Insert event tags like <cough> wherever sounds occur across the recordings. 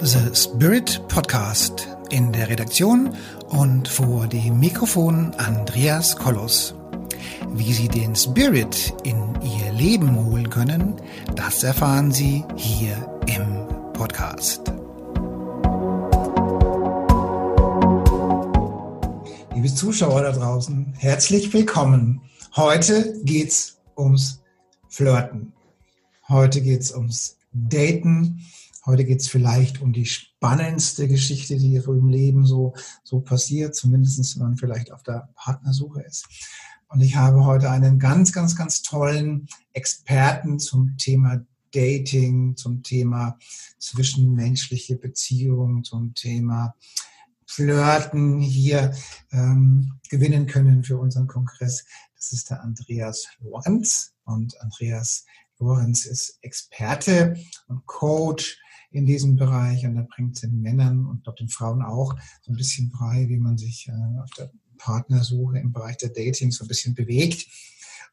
The Spirit Podcast. In der Redaktion und vor dem Mikrofon Andreas Kollos. Wie Sie den Spirit in Ihr Leben holen können, das erfahren Sie hier im Podcast. Liebe Zuschauer da draußen, herzlich willkommen. Heute geht's ums Flirten. Heute geht's ums Daten Heute geht es vielleicht um die spannendste Geschichte, die im Leben so, so passiert, zumindest wenn man vielleicht auf der Partnersuche ist. Und ich habe heute einen ganz, ganz, ganz tollen Experten zum Thema Dating, zum Thema zwischenmenschliche Beziehungen, zum Thema Flirten hier ähm, gewinnen können für unseren Kongress. Das ist der Andreas Lorenz. Und Andreas Lorenz ist Experte und Coach in diesem Bereich und er bringt den Männern und dort den Frauen auch so ein bisschen frei, wie man sich äh, auf der Partnersuche im Bereich der Dating so ein bisschen bewegt.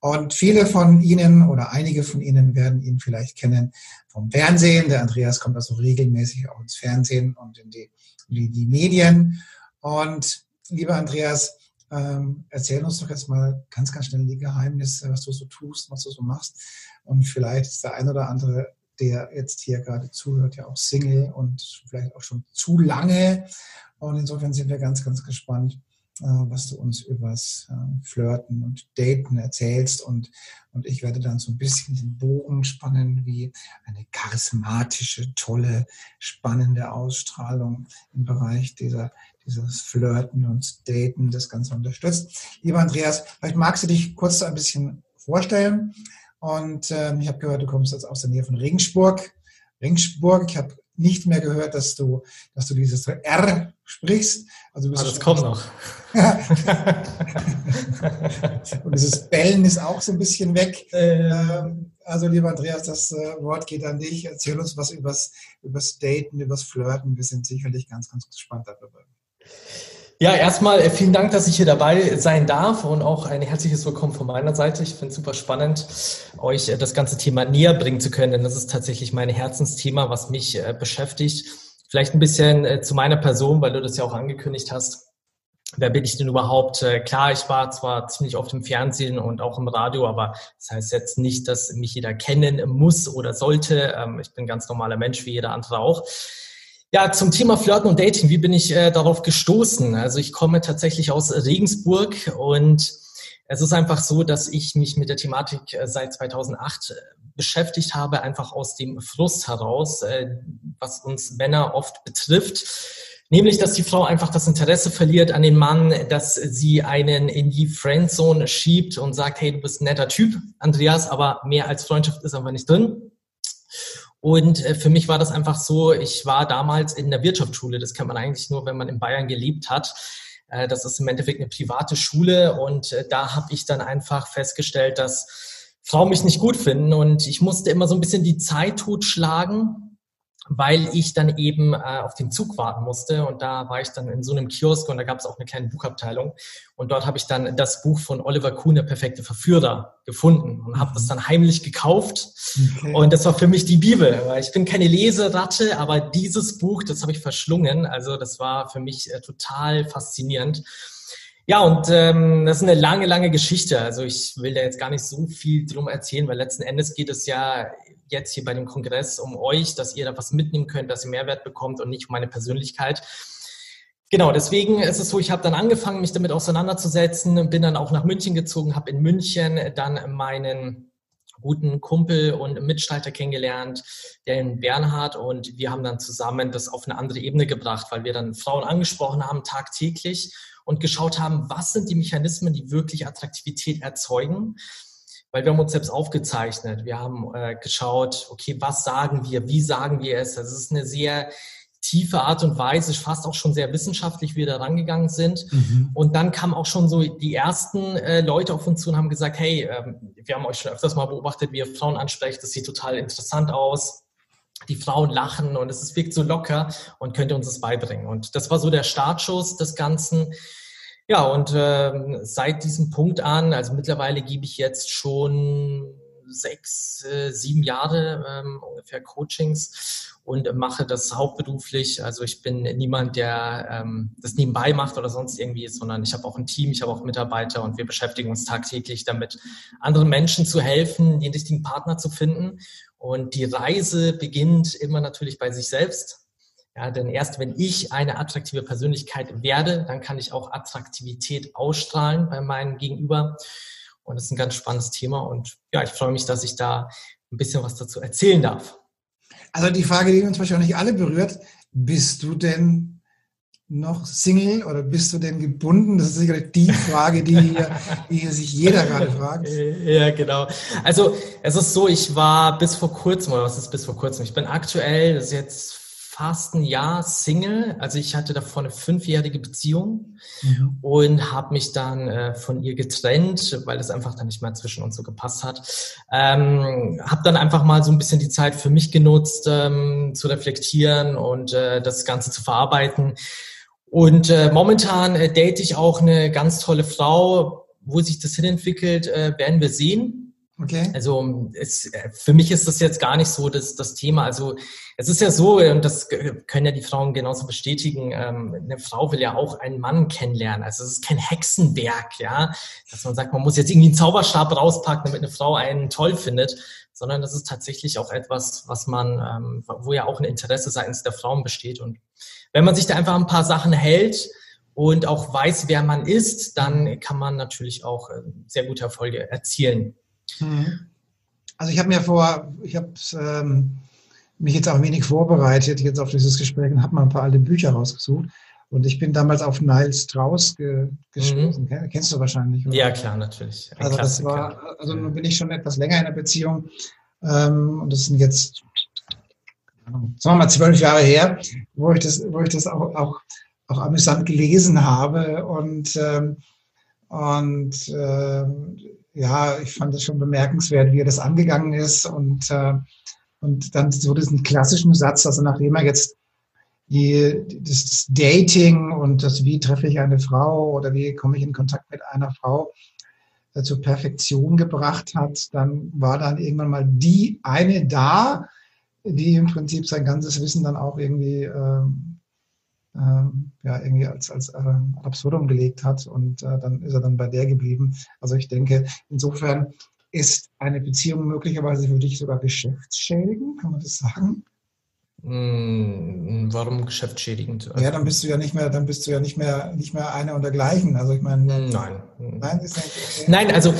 Und viele von Ihnen oder einige von Ihnen werden ihn vielleicht kennen vom Fernsehen. Der Andreas kommt also regelmäßig auch ins Fernsehen und in die, in die Medien. Und lieber Andreas, ähm, erzähl uns doch jetzt mal ganz, ganz schnell die Geheimnisse, was du so tust, was du so machst. Und vielleicht ist der ein oder andere der jetzt hier gerade zuhört, ja auch Single und vielleicht auch schon zu lange. Und insofern sind wir ganz, ganz gespannt, äh, was du uns übers äh, Flirten und Daten erzählst. Und, und ich werde dann so ein bisschen den Bogen spannen, wie eine charismatische, tolle, spannende Ausstrahlung im Bereich dieser, dieses Flirten und Daten das Ganze unterstützt. Lieber Andreas, vielleicht magst du dich kurz ein bisschen vorstellen. Und ähm, ich habe gehört, du kommst jetzt aus der Nähe von Regensburg. Regensburg, ich habe nicht mehr gehört, dass du, dass du dieses R sprichst. Also ah, das kommt noch. <laughs> Und dieses Bellen ist auch so ein bisschen weg. Ähm, also lieber Andreas, das äh, Wort geht an dich. Erzähl uns was übers, übers Daten, übers Flirten. Wir sind sicherlich ganz, ganz gespannt darüber. Ja, erstmal äh, vielen Dank, dass ich hier dabei sein darf und auch ein herzliches Willkommen von meiner Seite. Ich finde es super spannend, euch äh, das ganze Thema näher bringen zu können, denn das ist tatsächlich mein Herzensthema, was mich äh, beschäftigt. Vielleicht ein bisschen zu meiner Person, weil du das ja auch angekündigt hast. Wer bin ich denn überhaupt? Klar, ich war zwar ziemlich oft im Fernsehen und auch im Radio, aber das heißt jetzt nicht, dass mich jeder kennen muss oder sollte. Ähm, ich bin ein ganz normaler Mensch, wie jeder andere auch. Ja, zum Thema Flirten und Dating, wie bin ich äh, darauf gestoßen? Also ich komme tatsächlich aus Regensburg und es ist einfach so, dass ich mich mit der Thematik äh, seit 2008 äh, beschäftigt habe, einfach aus dem Frust heraus, äh, was uns Männer oft betrifft. Nämlich, dass die Frau einfach das Interesse verliert an den Mann, dass sie einen in die Friendzone schiebt und sagt, hey, du bist ein netter Typ, Andreas, aber mehr als Freundschaft ist einfach nicht drin. Und äh, für mich war das einfach so, ich war damals in der Wirtschaftsschule, das kennt man eigentlich nur, wenn man in Bayern gelebt hat. Äh, das ist im Endeffekt eine private Schule. Und äh, da habe ich dann einfach festgestellt, dass Frauen mich nicht gut finden. Und ich musste immer so ein bisschen die Zeit totschlagen, weil ich dann eben äh, auf den Zug warten musste. Und da war ich dann in so einem Kiosk und da gab es auch eine kleine Buchabteilung. Und dort habe ich dann das Buch von Oliver Kuhn, der perfekte Verführer, gefunden und habe das dann heimlich gekauft. Okay. Und das war für mich die Bibel, weil ich bin keine Leseratte, aber dieses Buch, das habe ich verschlungen. Also das war für mich äh, total faszinierend. Ja, und ähm, das ist eine lange, lange Geschichte. Also ich will da jetzt gar nicht so viel drum erzählen, weil letzten Endes geht es ja jetzt hier bei dem Kongress um euch, dass ihr da was mitnehmen könnt, dass ihr Mehrwert bekommt und nicht um meine Persönlichkeit. Genau, deswegen ist es so, ich habe dann angefangen, mich damit auseinanderzusetzen, bin dann auch nach München gezogen, habe in München dann meinen guten Kumpel und Mitstreiter kennengelernt, den Bernhard, und wir haben dann zusammen das auf eine andere Ebene gebracht, weil wir dann Frauen angesprochen haben tagtäglich und geschaut haben, was sind die Mechanismen, die wirklich Attraktivität erzeugen weil wir haben uns selbst aufgezeichnet. Wir haben äh, geschaut, okay, was sagen wir, wie sagen wir es. Das ist eine sehr tiefe Art und Weise, fast auch schon sehr wissenschaftlich, wie wir da rangegangen sind. Mhm. Und dann kamen auch schon so die ersten äh, Leute auf uns zu und haben gesagt, hey, ähm, wir haben euch schon öfters mal beobachtet, wie ihr Frauen ansprecht, das sieht total interessant aus. Die Frauen lachen und es wirkt so locker und könnt ihr uns das beibringen. Und das war so der Startschuss des Ganzen. Ja, und äh, seit diesem Punkt an, also mittlerweile gebe ich jetzt schon sechs, äh, sieben Jahre ähm, ungefähr Coachings und mache das hauptberuflich. Also ich bin niemand, der ähm, das nebenbei macht oder sonst irgendwie, sondern ich habe auch ein Team, ich habe auch Mitarbeiter und wir beschäftigen uns tagtäglich damit, anderen Menschen zu helfen, den richtigen Partner zu finden. Und die Reise beginnt immer natürlich bei sich selbst. Ja, denn erst wenn ich eine attraktive Persönlichkeit werde, dann kann ich auch Attraktivität ausstrahlen bei meinem Gegenüber. Und das ist ein ganz spannendes Thema. Und ja, ich freue mich, dass ich da ein bisschen was dazu erzählen darf. Also die Frage, die uns wahrscheinlich alle berührt, bist du denn noch Single oder bist du denn gebunden? Das ist sicherlich die Frage, die hier, die hier sich jeder gerade fragt. <laughs> Ja, genau. Also es ist so, ich war bis vor kurzem, oder was ist bis vor kurzem? Ich bin aktuell, das ist jetzt fast ein Jahr Single. Also ich hatte davor eine fünfjährige Beziehung mhm. und habe mich dann äh, von ihr getrennt, weil es einfach dann nicht mehr zwischen uns so gepasst hat. Ähm, habe dann einfach mal so ein bisschen die Zeit für mich genutzt, ähm, zu reflektieren und äh, das Ganze zu verarbeiten. Und äh, momentan äh, date ich auch eine ganz tolle Frau. Wo sich das hinentwickelt, äh, werden wir sehen. Okay. Also es, für mich ist das jetzt gar nicht so das, das Thema. Also es ist ja so, und das können ja die Frauen genauso bestätigen, ähm, eine Frau will ja auch einen Mann kennenlernen. Also es ist kein Hexenwerk, ja, dass man sagt, man muss jetzt irgendwie einen Zauberstab rauspacken, damit eine Frau einen toll findet, sondern das ist tatsächlich auch etwas, was man, ähm, wo ja auch ein Interesse seitens der Frauen besteht. Und wenn man sich da einfach ein paar Sachen hält, und auch weiß, wer man ist, dann kann man natürlich auch äh, sehr gute Erfolge erzielen. Mhm. Also ich habe mir vor, ich habe ähm, mich jetzt auch wenig vorbereitet jetzt auf dieses Gespräch und habe mal ein paar alte Bücher rausgesucht. Und ich bin damals auf Niles Strauss ge gestoßen. Mhm. Kennst du wahrscheinlich? Oder? Ja, klar, natürlich. Ein also das war, also nun bin ich schon etwas länger in der Beziehung. Ähm, und das sind jetzt, sagen wir mal, zwölf Jahre her, wo ich das, wo ich das auch, auch, auch amüsant gelesen habe. Und, ähm, und ähm, ja, ich fand es schon bemerkenswert, wie er das angegangen ist. Und, äh, und dann so diesen klassischen Satz, also nachdem er jetzt die, das, Dating und das, wie treffe ich eine Frau oder wie komme ich in Kontakt mit einer Frau äh, zur Perfektion gebracht hat, dann war dann irgendwann mal die eine da, die im Prinzip sein ganzes Wissen dann auch irgendwie ähm, ja, irgendwie als, als äh, absurdum gelegt hat und äh, dann ist er dann bei der geblieben. Also ich denke, insofern ist eine Beziehung möglicherweise für dich sogar geschäftsschädigend, kann man das sagen? Hm, warum geschäftsschädigend? ja, dann bist du ja nicht mehr, dann bist du ja nicht mehr, nicht mehr einer und dergleichen. Also ich meine, nein, nein, okay. nein, also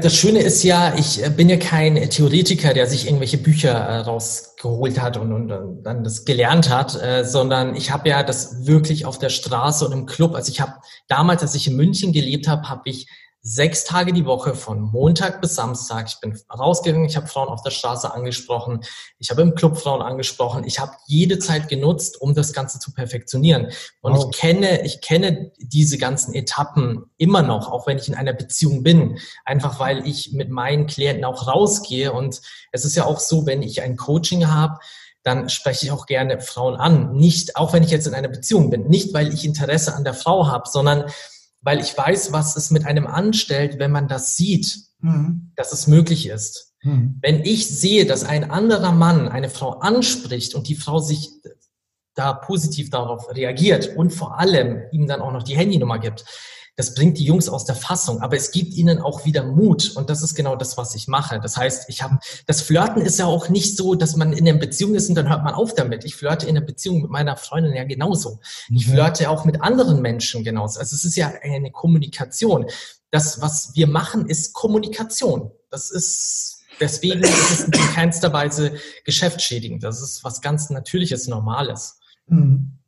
das Schöne ist ja, ich äh, bin ja kein Theoretiker, der sich irgendwelche Bücher äh, rausgeholt hat und, und, dann das gelernt hat, sondern ich habe ja das wirklich auf der Straße und im Club. Also ich habe damals, als ich in München gelebt habe, habe ich sechs Tage die Woche von Montag bis Samstag. Ich bin rausgegangen, ich habe Frauen auf der Straße angesprochen, ich habe im Club Frauen angesprochen. Ich habe jede Zeit genutzt, um das Ganze zu perfektionieren. Und wow. ich kenne, ich kenne diese ganzen Etappen immer noch, auch wenn ich in einer Beziehung bin. Einfach weil ich mit meinen Klienten auch rausgehe. Und es ist ja auch so, wenn ich ein Coaching habe, dann spreche ich auch gerne Frauen an. Nicht, auch wenn ich jetzt in einer Beziehung bin, nicht weil ich Interesse an der Frau habe, sondern weil ich weiß, was es mit einem anstellt, wenn man das sieht, mhm. dass es möglich ist. Mhm. Wenn ich sehe, dass ein anderer Mann eine Frau anspricht und die Frau sich da positiv darauf reagiert und vor allem ihm dann auch noch die Handynummer gibt, das bringt die Jungs aus der Fassung, aber es gibt ihnen auch wieder Mut und das ist genau das, was ich mache. Das heißt, ich habe das Flirten ist ja auch nicht so, dass man in einer Beziehung ist und dann hört man auf damit. Ich flirte in einer Beziehung mit meiner Freundin ja genauso. Ich mhm. flirte auch mit anderen Menschen genauso. Also es ist ja eine Kommunikation. Das, was wir machen, ist Kommunikation. Das ist deswegen ist es in keinster Weise geschäftsschädigend. Das ist was ganz Natürliches, Normales. Mhm.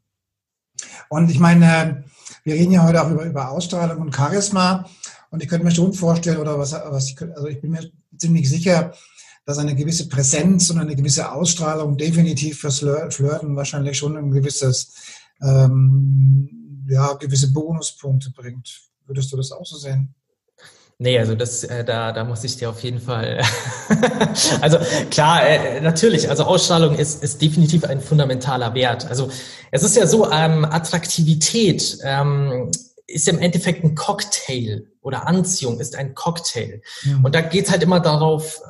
Und ich meine, wir reden ja heute auch über, über Ausstrahlung und Charisma. Und ich könnte mir schon vorstellen, oder was, was ich, also ich bin mir ziemlich sicher, dass eine gewisse Präsenz und eine gewisse Ausstrahlung definitiv fürs Flirten wahrscheinlich schon ein gewisses, ähm, ja, gewisse Bonuspunkte bringt. Würdest du das auch so sehen? Nee, also das, äh, da, da muss ich dir auf jeden Fall. <laughs> also klar, äh, natürlich, also Ausstrahlung ist, ist definitiv ein fundamentaler Wert. Also es ist ja so, ähm, Attraktivität ähm, ist im Endeffekt ein Cocktail oder Anziehung ist ein Cocktail. Mhm. Und da geht's halt immer darauf,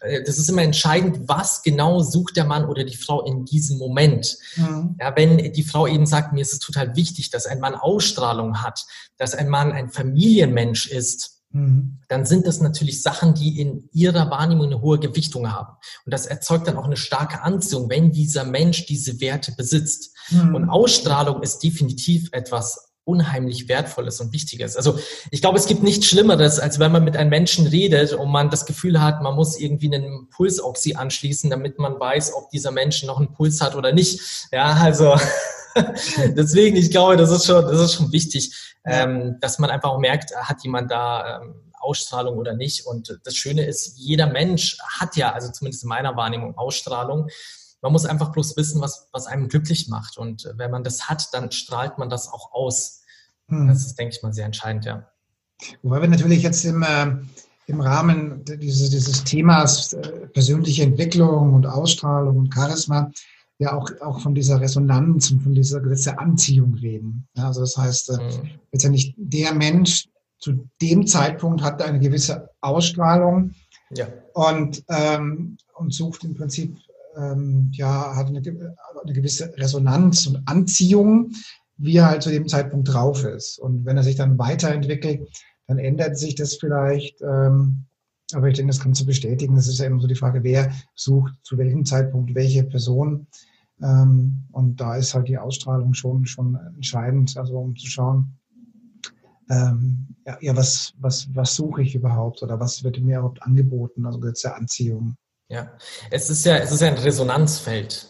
äh, das ist immer entscheidend, was genau sucht der Mann oder die Frau in diesem Moment. Mhm. Ja, wenn die Frau eben sagt, mir ist es total wichtig, dass ein Mann Ausstrahlung hat, dass ein Mann ein Familienmensch ist, mhm. dann sind das natürlich Sachen, die in ihrer Wahrnehmung eine hohe Gewichtung haben. Und das erzeugt dann auch eine starke Anziehung, wenn dieser Mensch diese Werte besitzt. Mhm. Und Ausstrahlung ist definitiv etwas unheimlich Wertvolles und Wichtiges. Also ich glaube, es gibt nichts Schlimmeres, als wenn man mit einem Menschen redet und man das Gefühl hat, man muss irgendwie einen Pulsoxy anschließen, damit man weiß, ob dieser Mensch noch einen Puls hat oder nicht. Ja, also <laughs> <laughs> deswegen, ich glaube, das ist schon, das ist schon wichtig, ähm, dass man einfach auch merkt, hat jemand da ähm, Ausstrahlung oder nicht. Und das Schöne ist, jeder Mensch hat ja, also zumindest in meiner Wahrnehmung, Ausstrahlung. Man muss einfach bloß wissen, was, was einem glücklich macht. Und wenn man das hat, dann strahlt man das auch aus. Hm. Das ist, denke ich mal, sehr entscheidend, ja. Wobei wir natürlich jetzt im, äh, im Rahmen dieses, dieses Themas äh, persönliche Entwicklung und Ausstrahlung und Charisma ja auch, auch von dieser Resonanz und von dieser gewisser Anziehung reden. Ja, also das heißt, äh, mhm. letztendlich der Mensch zu dem Zeitpunkt hat eine gewisse Ausstrahlung ja. und, ähm, und sucht im Prinzip ähm, ja, hat eine, eine, gewisse Resonanz und Anziehung, wie er halt zu dem Zeitpunkt drauf ist. Und wenn er sich dann weiterentwickelt, dann ändert sich das vielleicht. Ähm, aber ich denke, das kann zu bestätigen. Das ist ja immer so die Frage, wer sucht zu welchem Zeitpunkt welche Person. Ähm, und da ist halt die Ausstrahlung schon, schon entscheidend, also um zu schauen, ähm, ja, ja, was, was, was suche ich überhaupt oder was wird mir überhaupt angeboten, also jetzt der Anziehung. Ja, es ist ja, es ist ja ein Resonanzfeld.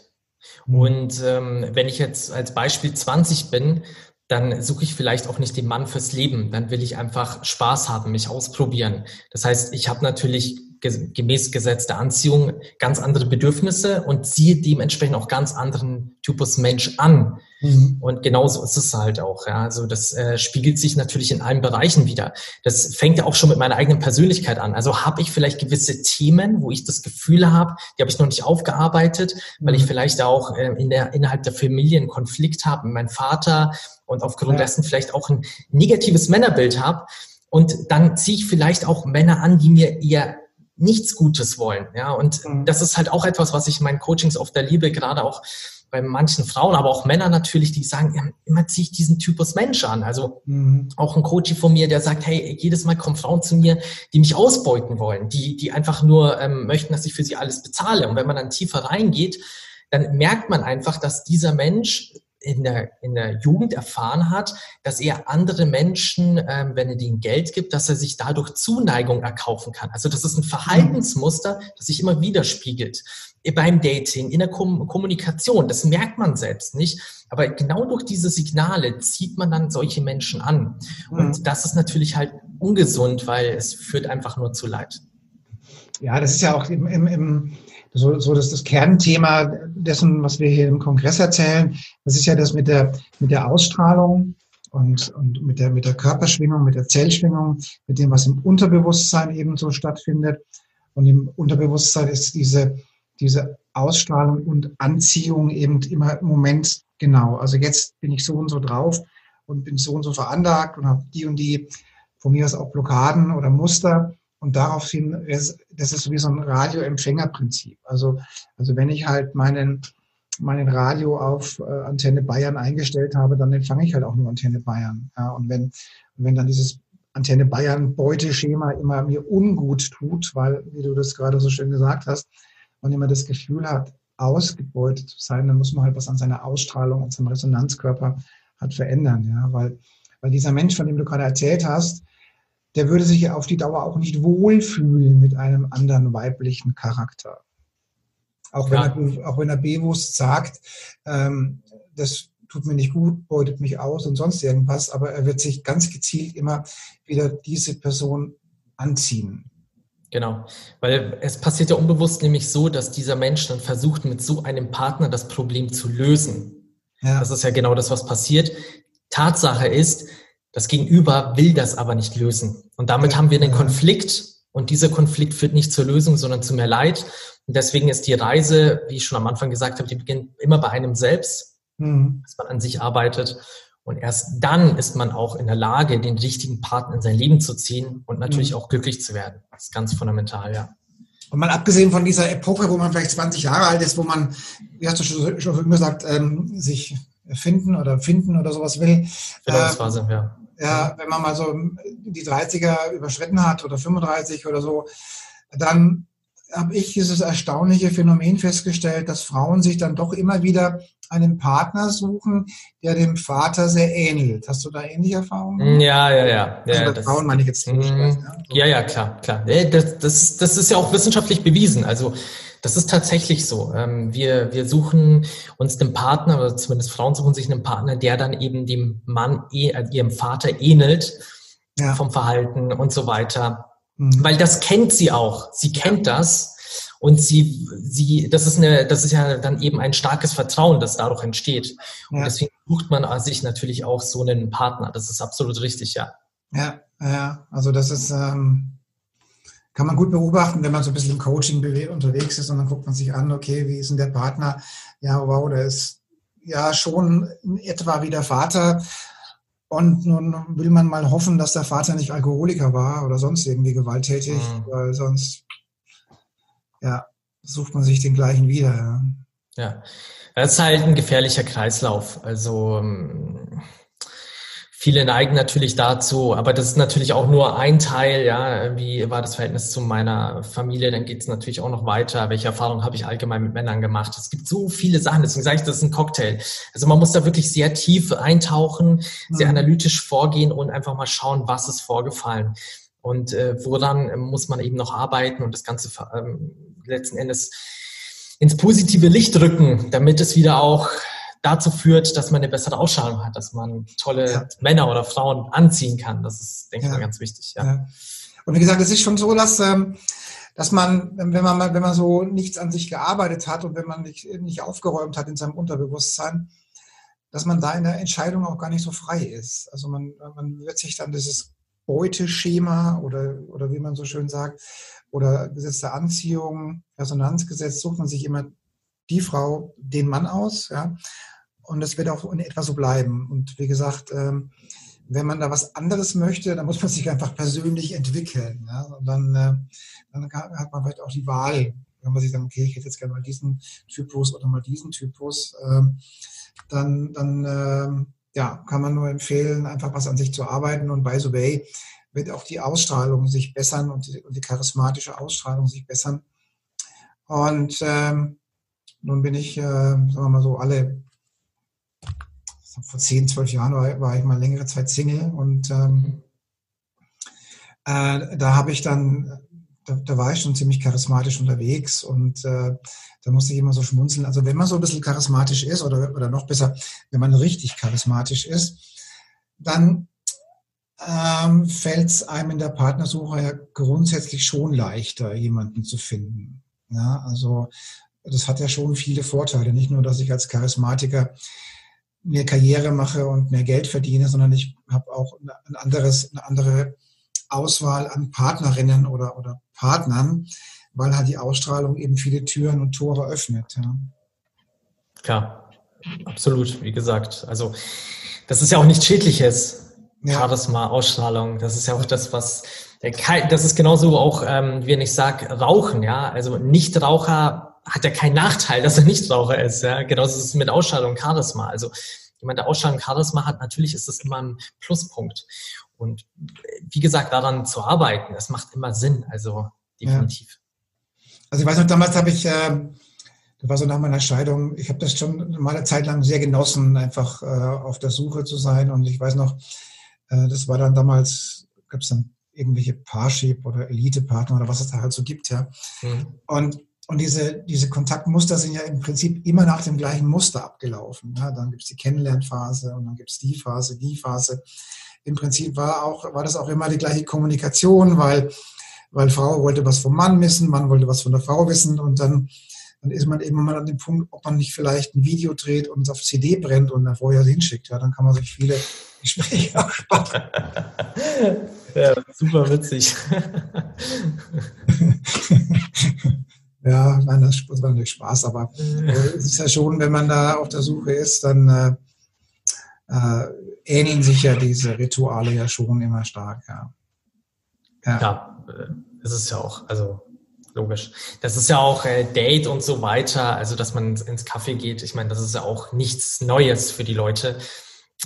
Mhm. Und ähm, wenn ich jetzt als Beispiel 20 bin, dann suche ich vielleicht auch nicht den Mann fürs Leben. Dann will ich einfach Spaß haben, mich ausprobieren. Das heißt, ich habe natürlich gemäß Gesetz der Anziehung ganz andere Bedürfnisse und ziehe dementsprechend auch ganz anderen Typus Mensch an. Mhm. Und genauso ist es halt auch. Ja. Also das äh, spiegelt sich natürlich in allen Bereichen wieder. Das fängt ja auch schon mit meiner eigenen Persönlichkeit an. Also habe ich vielleicht gewisse Themen, wo ich das Gefühl habe, die habe ich noch nicht aufgearbeitet, weil ich mhm. vielleicht auch äh, in der, innerhalb der Familie einen Konflikt habe mit meinem Vater und aufgrund ja. dessen vielleicht auch ein negatives Männerbild habe. Und dann ziehe ich vielleicht auch Männer an, die mir eher nichts Gutes wollen. Ja, und mhm. das ist halt auch etwas, was ich in meinen Coachings oft erlebe, gerade auch bei manchen Frauen, aber auch Männer natürlich, die sagen, ja, immer ziehe ich diesen Typus Mensch an. Also mhm. auch ein Coach von mir, der sagt, hey, jedes Mal kommen Frauen zu mir, die mich ausbeuten wollen, die, die einfach nur ähm, möchten, dass ich für sie alles bezahle. Und wenn man dann tiefer reingeht, dann merkt man einfach, dass dieser Mensch in der, in der Jugend erfahren hat, dass er andere Menschen, ähm, wenn er denen Geld gibt, dass er sich dadurch Zuneigung erkaufen kann. Also das ist ein Verhaltensmuster, das sich immer widerspiegelt beim Dating, in der Kom Kommunikation. Das merkt man selbst nicht. Aber genau durch diese Signale zieht man dann solche Menschen an. Und mhm. das ist natürlich halt ungesund, weil es führt einfach nur zu Leid. Ja, das ist ja auch im, im, im so, so das, das Kernthema dessen, was wir hier im Kongress erzählen. Das ist ja das mit der, mit der Ausstrahlung und, und mit der, mit der Körperschwingung, mit der Zellschwingung, mit dem, was im Unterbewusstsein eben so stattfindet. Und im Unterbewusstsein ist diese, diese Ausstrahlung und Anziehung eben immer im Moment genau. Also jetzt bin ich so und so drauf und bin so und so veranlagt und habe die und die von mir aus auch Blockaden oder Muster. Und daraufhin, das ist wie so ein Radioempfängerprinzip. Also, also wenn ich halt meinen, meinen Radio auf äh, Antenne Bayern eingestellt habe, dann empfange ich halt auch nur Antenne Bayern. Ja, und wenn, wenn dann dieses Antenne Bayern Beuteschema immer mir ungut tut, weil, wie du das gerade so schön gesagt hast, man immer das Gefühl hat, ausgebeutet zu sein, dann muss man halt was an seiner Ausstrahlung und seinem Resonanzkörper hat verändern, ja, weil, weil dieser Mensch, von dem du gerade erzählt hast, der würde sich auf die Dauer auch nicht wohlfühlen mit einem anderen weiblichen Charakter. Auch wenn, ja. er, auch wenn er bewusst sagt, ähm, das tut mir nicht gut, beutet mich aus und sonst irgendwas, aber er wird sich ganz gezielt immer wieder diese Person anziehen. Genau, weil es passiert ja unbewusst nämlich so, dass dieser Mensch dann versucht, mit so einem Partner das Problem zu lösen. Ja. Das ist ja genau das, was passiert. Tatsache ist, das Gegenüber will das aber nicht lösen. Und damit haben wir einen Konflikt und dieser Konflikt führt nicht zur Lösung, sondern zu mehr Leid. Und deswegen ist die Reise, wie ich schon am Anfang gesagt habe, die beginnt immer bei einem selbst, mhm. dass man an sich arbeitet. Und erst dann ist man auch in der Lage, den richtigen Partner in sein Leben zu ziehen und natürlich mhm. auch glücklich zu werden. Das ist ganz fundamental, ja. Und mal abgesehen von dieser Epoche, wo man vielleicht 20 Jahre alt ist, wo man, wie hast du schon, schon gesagt, ähm, sich finden oder finden oder sowas will. Findungsphase, ähm, ja. Ja, wenn man mal so die 30er überschritten hat oder 35 oder so, dann habe ich dieses erstaunliche Phänomen festgestellt, dass Frauen sich dann doch immer wieder einen Partner suchen, der dem Vater sehr ähnelt. Hast du da ähnliche Erfahrungen? Ja, ja, ja. Also ja bei Frauen meine ich jetzt nicht. Ja, ja, ja, klar, klar. Das, das, das ist ja auch wissenschaftlich bewiesen. Also das ist tatsächlich so. Ähm, wir, wir suchen uns einen Partner, oder zumindest Frauen suchen sich einen Partner, der dann eben dem Mann, äh, ihrem Vater ähnelt ja. vom Verhalten und so weiter. Mhm. Weil das kennt sie auch. Sie kennt das. Und sie, sie, das ist eine, das ist ja dann eben ein starkes Vertrauen, das dadurch entsteht. Und ja. deswegen sucht man sich natürlich auch so einen Partner. Das ist absolut richtig, ja. Ja, ja. Also das ist, ähm, kann man gut beobachten, wenn man so ein bisschen im Coaching unterwegs ist und dann guckt man sich an, okay, wie ist denn der Partner? Ja, wow, der ist ja schon etwa wie der Vater. Und nun will man mal hoffen, dass der Vater nicht Alkoholiker war oder sonst irgendwie gewalttätig, mhm. weil sonst ja, sucht man sich den gleichen wieder. Ja. ja, das ist halt ein gefährlicher Kreislauf. Also ähm, viele neigen natürlich dazu, aber das ist natürlich auch nur ein Teil, ja, wie war das Verhältnis zu meiner Familie, dann geht es natürlich auch noch weiter, welche Erfahrungen habe ich allgemein mit Männern gemacht. Es gibt so viele Sachen, deswegen sage ich, das ist ein Cocktail. Also man muss da wirklich sehr tief eintauchen, sehr mhm. analytisch vorgehen und einfach mal schauen, was ist vorgefallen. Und äh, woran muss man eben noch arbeiten und das Ganze ähm, letzten Endes ins positive Licht rücken, damit es wieder auch dazu führt, dass man eine bessere Ausstrahlung hat, dass man tolle ja. Männer oder Frauen anziehen kann. Das ist, denke ich mal, ganz wichtig. Ja. Und wie gesagt, es ist schon so, dass, ähm, dass man, wenn man wenn man so nichts an sich gearbeitet hat und wenn man nicht, nicht aufgeräumt hat in seinem Unterbewusstsein, dass man da in der Entscheidung auch gar nicht so frei ist. Also man, man wird sich dann dieses Beuteschema oder, oder wie man so schön sagt, oder Gesetz der Anziehung, Resonanzgesetz, sucht man sich immer die Frau, den Mann aus. Ja? Und das wird auch in etwa so bleiben. Und wie gesagt, ähm, wenn man da was anderes möchte, dann muss man sich einfach persönlich entwickeln. Ja? Und dann, äh, dann hat man vielleicht auch die Wahl, wenn man sich sagt, okay, ich hätte jetzt gerne mal diesen Typus oder mal diesen Typus, ähm, dann, dann ähm, ja, kann man nur empfehlen, einfach was an sich zu arbeiten. Und by the way, wird auch die Ausstrahlung sich bessern und die, und die charismatische Ausstrahlung sich bessern. Und ähm, nun bin ich, äh, sagen wir mal so, alle vor zehn, zwölf Jahren war, war, ich mal längere Zeit Single und ähm, äh, da habe ich dann, da, da, war ich schon ziemlich charismatisch unterwegs und äh, da musste ich immer so schmunzeln. Also wenn man so ein bisschen charismatisch ist oder, oder noch besser, wenn man richtig charismatisch ist, dann ähm, fällt es einem in der Partnersuche ja grundsätzlich schon leichter, jemanden zu finden. Ja, also das hat ja schon viele Vorteile. Nicht nur, dass ich als Charismatiker mehr Karriere mache und mehr Geld verdiene, sondern ich habe auch ein anderes, eine andere Auswahl an Partnerinnen oder, oder Partnern, weil halt die Ausstrahlung eben viele Türen und Tore öffnet. Ja. Klar, absolut, wie gesagt. Also das ist ja auch nichts Schädliches ja. Charisma, Ausstrahlung. Das ist ja auch das, was das ist genauso auch, ähm, wie wenn ich sage, Rauchen, ja. Also Nichtraucher hat ja keinen Nachteil, dass er Nichtraucher ist, ja. Genauso ist es mit Ausstrahlung, Charisma. Also jemand, der Ausstrahlung Charisma hat, natürlich ist das immer ein Pluspunkt. Und wie gesagt, daran zu arbeiten, das macht immer Sinn. Also definitiv. Ja. Also ich weiß noch, damals habe ich, äh, das war so nach meiner Scheidung, ich habe das schon mal eine Zeit lang sehr genossen, einfach äh, auf der Suche zu sein. Und ich weiß noch, äh, das war dann damals, gab es dann irgendwelche Parship oder Elite-Partner oder was es da halt so gibt, ja. Mhm. Und, und diese, diese Kontaktmuster sind ja im Prinzip immer nach dem gleichen Muster abgelaufen. Ja. Dann gibt es die Kennenlernphase und dann gibt es die Phase, die Phase. Im Prinzip war, auch, war das auch immer die gleiche Kommunikation, weil, weil Frau wollte was vom Mann wissen, Mann wollte was von der Frau wissen und dann dann ist man eben mal an dem Punkt, ob man nicht vielleicht ein Video dreht und es auf CD brennt und dann vorher hinschickt. Ja, dann kann man sich viele Gespräche <laughs> auch sparen. ja, super witzig. <laughs> ja, nein, das, war natürlich Spaß, aber es ist ja schon, wenn man da auf der Suche ist, dann äh, äh, ähneln sich ja diese Rituale ja schon immer stark. Ja, ja. ja äh, ist es ja auch. Also logisch. Das ist ja auch äh, Date und so weiter, also dass man ins Kaffee geht. Ich meine, das ist ja auch nichts Neues für die Leute.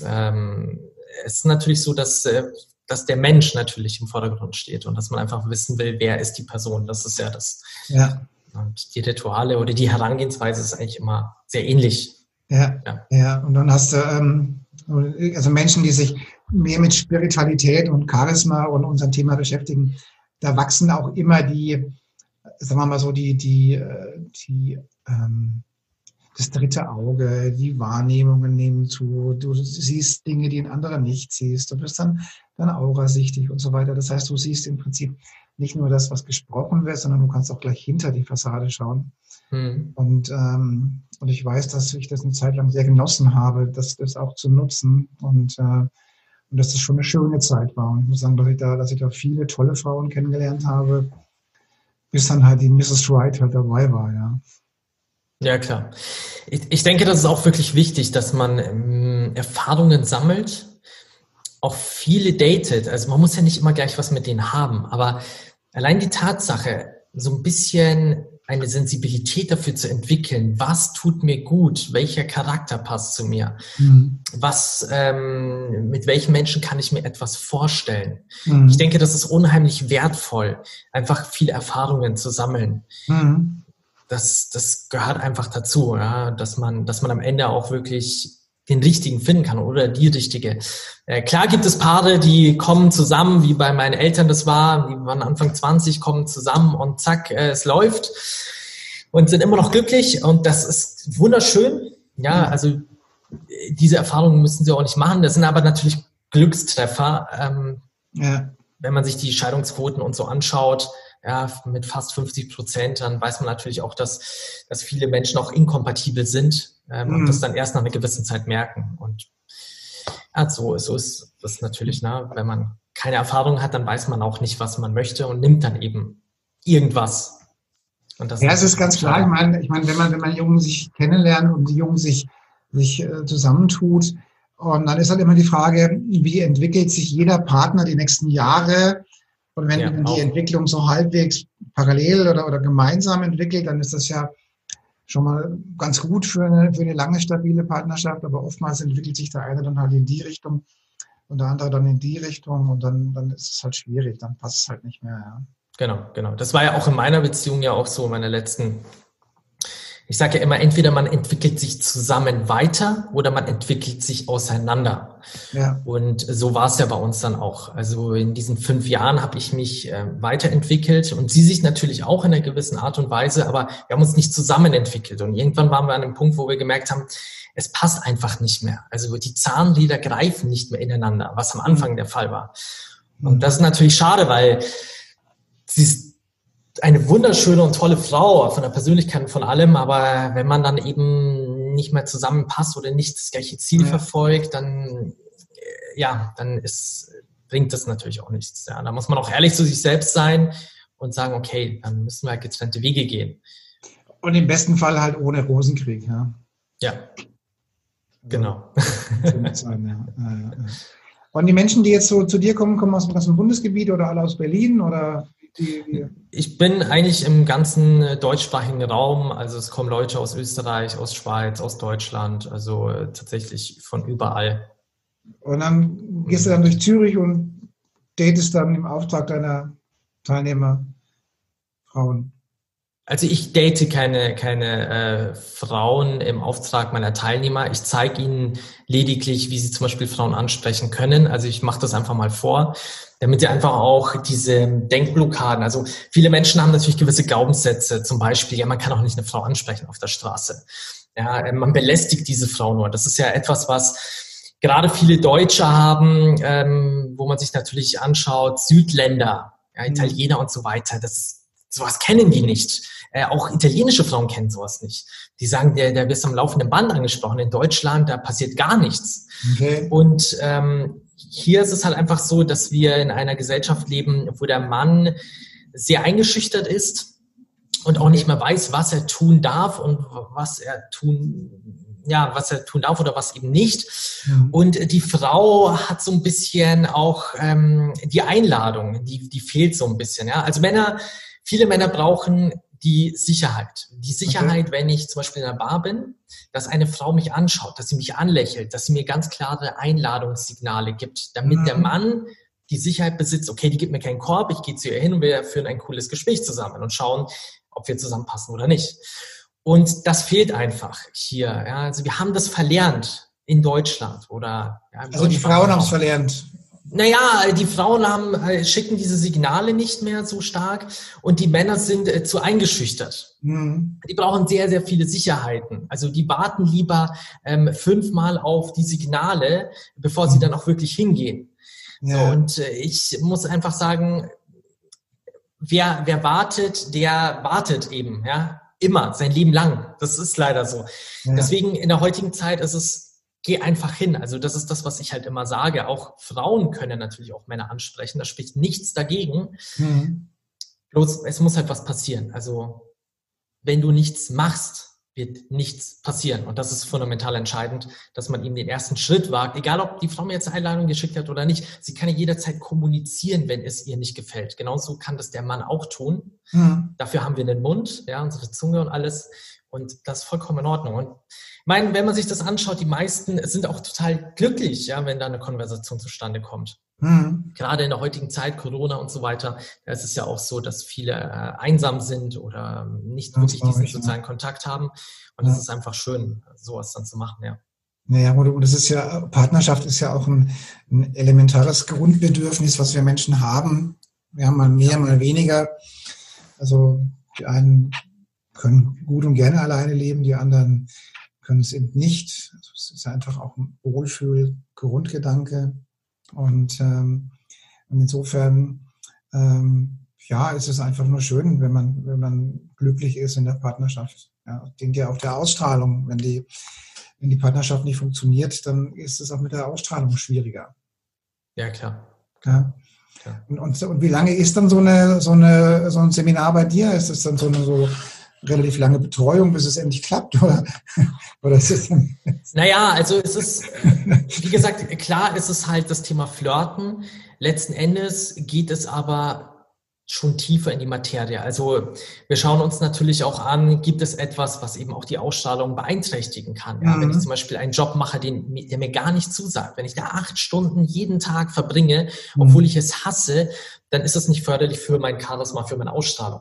Ähm, es ist natürlich so, dass, äh, dass der Mensch natürlich im Vordergrund steht und dass man einfach wissen will, wer ist die Person. Das ist ja das. Ja. Und die Rituale oder die Herangehensweise ist eigentlich immer sehr ähnlich. Ja, ja. ja. Und dann hast du ähm, also Menschen, die sich mehr mit Spiritualität und Charisma und unserem Thema beschäftigen, da wachsen auch immer die, sagen wir mal so, die, die, äh, die, ähm, das dritte Auge, die Wahrnehmungen nehmen zu, du siehst Dinge, die ein anderer nicht siehst, du bist dann, dann aurasichtig und so weiter. Das heißt, du siehst im Prinzip nicht nur das, was gesprochen wird, sondern du kannst auch gleich hinter die Fassade schauen. Mhm. Und, ähm, und ich weiß, dass ich das eine Zeit lang sehr genossen habe, das, das auch zu nutzen und, äh, und dass das schon eine schöne Zeit war. Und ich muss sagen, dass ich da, dass ich da viele tolle Frauen kennengelernt habe, bis dann halt die Mrs. Wright halt dabei war, ja. Ja, klar. Ich, ich denke, das ist auch wirklich wichtig, dass man ähm, Erfahrungen sammelt, auch viele datet. Also man muss ja nicht immer gleich was mit denen haben, aber allein die Tatsache, so ein bisschen eine Sensibilität dafür zu entwickeln, was tut mir gut, welcher Charakter passt zu mir, mhm. was, ähm, mit welchen Menschen kann ich mir etwas vorstellen. Mhm. Ich denke, das ist unheimlich wertvoll, einfach viele Erfahrungen zu sammeln. Mhm. Das, das gehört einfach dazu, ja, dass man, dass man am Ende auch wirklich den richtigen finden kann oder die richtige. Äh, klar gibt es Paare, die kommen zusammen, wie bei meinen Eltern das war, die waren Anfang 20, kommen zusammen und zack, äh, es läuft und sind immer noch glücklich und das ist wunderschön. Ja, mhm. also diese Erfahrungen müssen sie auch nicht machen. Das sind aber natürlich Glückstreffer. Ähm, ja. Wenn man sich die Scheidungsquoten und so anschaut, ja, mit fast 50 Prozent, dann weiß man natürlich auch, dass, dass viele Menschen auch inkompatibel sind ähm, mhm. und das dann erst nach einer gewissen Zeit merken. Und ja, so, so ist das natürlich, ne? wenn man keine Erfahrung hat, dann weiß man auch nicht, was man möchte und nimmt dann eben irgendwas. Und das ja, es ist ganz klar. Ich meine, ich meine, wenn man, wenn man Jungen sich kennenlernt und die Jungen sich, sich äh, zusammentut, und dann ist halt immer die Frage, wie entwickelt sich jeder Partner die nächsten Jahre? Und wenn ja, die. Entwicklung so halbwegs parallel oder, oder gemeinsam entwickelt, dann ist das ja schon mal ganz gut für eine, für eine lange stabile Partnerschaft, aber oftmals entwickelt sich der eine dann halt in die Richtung und der andere dann in die Richtung und dann, dann ist es halt schwierig, dann passt es halt nicht mehr. Ja. Genau, genau. Das war ja auch in meiner Beziehung ja auch so, meine letzten ich sage ja immer, entweder man entwickelt sich zusammen weiter oder man entwickelt sich auseinander. Ja. Und so war es ja bei uns dann auch. Also in diesen fünf Jahren habe ich mich äh, weiterentwickelt und sie sich natürlich auch in einer gewissen Art und Weise, aber wir haben uns nicht zusammen entwickelt. Und irgendwann waren wir an einem Punkt, wo wir gemerkt haben, es passt einfach nicht mehr. Also die Zahnräder greifen nicht mehr ineinander, was am Anfang mhm. der Fall war. Und das ist natürlich schade, weil sie ist eine wunderschöne und tolle Frau von der Persönlichkeit und von allem, aber wenn man dann eben nicht mehr zusammenpasst oder nicht das gleiche Ziel ja. verfolgt, dann äh, ja, dann ist, bringt das natürlich auch nichts. Ja, da muss man auch ehrlich zu sich selbst sein und sagen, okay, dann müssen wir halt getrennte Wege gehen. Und im besten Fall halt ohne Rosenkrieg, ja. Ja. Genau. Und die Menschen, die jetzt so zu dir kommen, kommen aus dem ganzen Bundesgebiet oder alle aus Berlin oder ich bin eigentlich im ganzen äh, deutschsprachigen Raum. Also es kommen Leute aus Österreich, aus Schweiz, aus Deutschland, also äh, tatsächlich von überall. Und dann gehst du dann durch Zürich und datest dann im Auftrag deiner Teilnehmer Frauen. Also ich date keine, keine äh, Frauen im Auftrag meiner Teilnehmer. Ich zeige ihnen lediglich, wie sie zum Beispiel Frauen ansprechen können. Also ich mache das einfach mal vor damit sie einfach auch diese Denkblockaden, also viele Menschen haben natürlich gewisse Glaubenssätze, zum Beispiel, ja, man kann auch nicht eine Frau ansprechen auf der Straße. Ja, man belästigt diese Frau nur. Das ist ja etwas, was gerade viele Deutsche haben, ähm, wo man sich natürlich anschaut, Südländer, ja, mhm. Italiener und so weiter. Das ist, sowas kennen die nicht. Äh, auch italienische Frauen kennen sowas nicht. Die sagen, der, der wird am laufenden Band angesprochen. In Deutschland, da passiert gar nichts. Okay. Und ähm, hier ist es halt einfach so, dass wir in einer Gesellschaft leben, wo der Mann sehr eingeschüchtert ist und auch nicht mehr weiß, was er tun darf und was er tun, ja, was er tun darf oder was eben nicht. Mhm. Und die Frau hat so ein bisschen auch ähm, die Einladung, die, die fehlt so ein bisschen. Ja? Also Männer Viele Männer brauchen die Sicherheit. Die Sicherheit, okay. wenn ich zum Beispiel in einer Bar bin, dass eine Frau mich anschaut, dass sie mich anlächelt, dass sie mir ganz klare Einladungssignale gibt, damit mhm. der Mann die Sicherheit besitzt, okay, die gibt mir keinen Korb, ich gehe zu ihr hin und wir führen ein cooles Gespräch zusammen und schauen, ob wir zusammenpassen oder nicht. Und das fehlt einfach hier. Ja. Also wir haben das verlernt in Deutschland oder. Ja, also die Frauen haben es verlernt. Naja, die Frauen haben, äh, schicken diese Signale nicht mehr so stark und die Männer sind äh, zu eingeschüchtert. Mhm. Die brauchen sehr, sehr viele Sicherheiten. Also die warten lieber ähm, fünfmal auf die Signale, bevor mhm. sie dann auch wirklich hingehen. Ja. So, und äh, ich muss einfach sagen, wer, wer wartet, der wartet eben, ja, immer, sein Leben lang. Das ist leider so. Ja. Deswegen in der heutigen Zeit ist es, geh einfach hin. Also das ist das, was ich halt immer sage. Auch Frauen können natürlich auch Männer ansprechen. Da spricht nichts dagegen. Mhm. Bloß, es muss halt was passieren. Also wenn du nichts machst, wird nichts passieren. Und das ist fundamental entscheidend, dass man ihm den ersten Schritt wagt. Egal, ob die Frau mir jetzt eine Einladung geschickt hat oder nicht. Sie kann ja jederzeit kommunizieren, wenn es ihr nicht gefällt. Genauso kann das der Mann auch tun. Mhm. Dafür haben wir einen Mund, ja, unsere Zunge und alles. Und das ist vollkommen in Ordnung. Und ich meine, wenn man sich das anschaut, die meisten sind auch total glücklich, ja, wenn da eine Konversation zustande kommt. Mhm. Gerade in der heutigen Zeit, Corona und so weiter, da ist es ja auch so, dass viele äh, einsam sind oder nicht wirklich diesen ich, sozialen ja. Kontakt haben. Und es ja. ist einfach schön, sowas dann zu machen, ja. Naja, und das ist ja, Partnerschaft ist ja auch ein, ein elementares Grundbedürfnis, was wir Menschen haben. Wir haben mal mehr, mal weniger. Also die einen können gut und gerne alleine leben, die anderen können es eben nicht. Also es ist einfach auch ein Wohlfühl-Grundgedanke. Und, ähm, und insofern, ähm, ja, ist es einfach nur schön, wenn man, wenn man glücklich ist in der Partnerschaft. Ja, dient ja auch der Ausstrahlung. Wenn die, wenn die Partnerschaft nicht funktioniert, dann ist es auch mit der Ausstrahlung schwieriger. Ja, klar. Ja. Und, und, und, wie lange ist dann so, eine, so, eine, so ein Seminar bei dir? Ist es dann so eine so relativ lange Betreuung, bis es endlich klappt? <laughs> Oder, oder ist es naja, also es ist, wie gesagt, klar ist es halt das Thema Flirten. Letzten Endes geht es aber schon tiefer in die Materie. Also wir schauen uns natürlich auch an, gibt es etwas, was eben auch die Ausstrahlung beeinträchtigen kann. Ja, mhm. Wenn ich zum Beispiel einen Job mache, den, der mir gar nicht zusagt, wenn ich da acht Stunden jeden Tag verbringe, mhm. obwohl ich es hasse, dann ist das nicht förderlich für mein Charisma, für meine Ausstrahlung.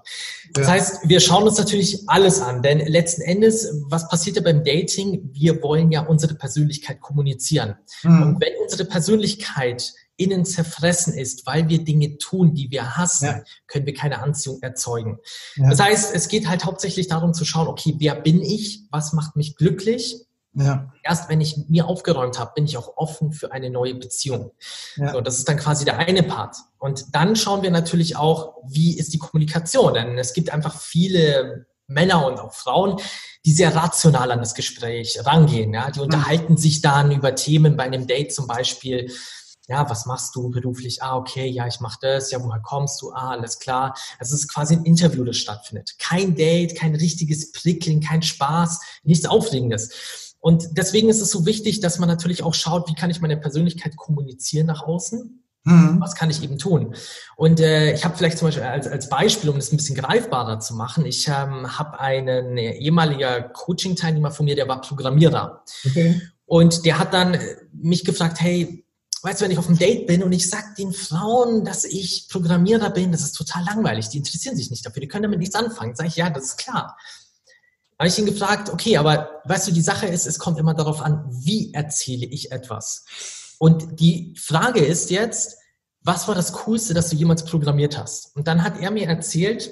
Das heißt, wir schauen uns natürlich alles an, denn letzten Endes, was passiert ja beim Dating? Wir wollen ja unsere Persönlichkeit kommunizieren. Mhm. Und wenn unsere Persönlichkeit innen zerfressen ist, weil wir Dinge tun, die wir hassen, ja. können wir keine Anziehung erzeugen. Ja. Das heißt, es geht halt hauptsächlich darum zu schauen, okay, wer bin ich? Was macht mich glücklich? Ja. Erst wenn ich mir aufgeräumt habe, bin ich auch offen für eine neue Beziehung. Ja. So, das ist dann quasi der eine Part. Und dann schauen wir natürlich auch, wie ist die Kommunikation? Denn es gibt einfach viele Männer und auch Frauen, die sehr rational an das Gespräch rangehen. Ja? Die unterhalten sich dann über Themen bei einem Date zum Beispiel ja, was machst du beruflich? Ah, okay, ja, ich mache das. Ja, woher kommst du? Ah, alles klar. Also es ist quasi ein Interview, das stattfindet. Kein Date, kein richtiges Prickeln, kein Spaß, nichts Aufregendes. Und deswegen ist es so wichtig, dass man natürlich auch schaut, wie kann ich meine Persönlichkeit kommunizieren nach außen? Mhm. Was kann ich eben tun? Und äh, ich habe vielleicht zum Beispiel als, als Beispiel, um das ein bisschen greifbarer zu machen, ich ähm, habe einen äh, ehemaliger Coaching-Teilnehmer von mir, der war Programmierer. Okay. Und der hat dann mich gefragt, hey, weißt du, wenn ich auf einem Date bin und ich sag den Frauen, dass ich Programmierer bin, das ist total langweilig. Die interessieren sich nicht dafür, die können damit nichts anfangen. Sag ich, ja, das ist klar. Habe ich ihn gefragt, okay, aber weißt du, die Sache ist, es kommt immer darauf an, wie erzähle ich etwas. Und die Frage ist jetzt, was war das Coolste, das du jemals programmiert hast? Und dann hat er mir erzählt,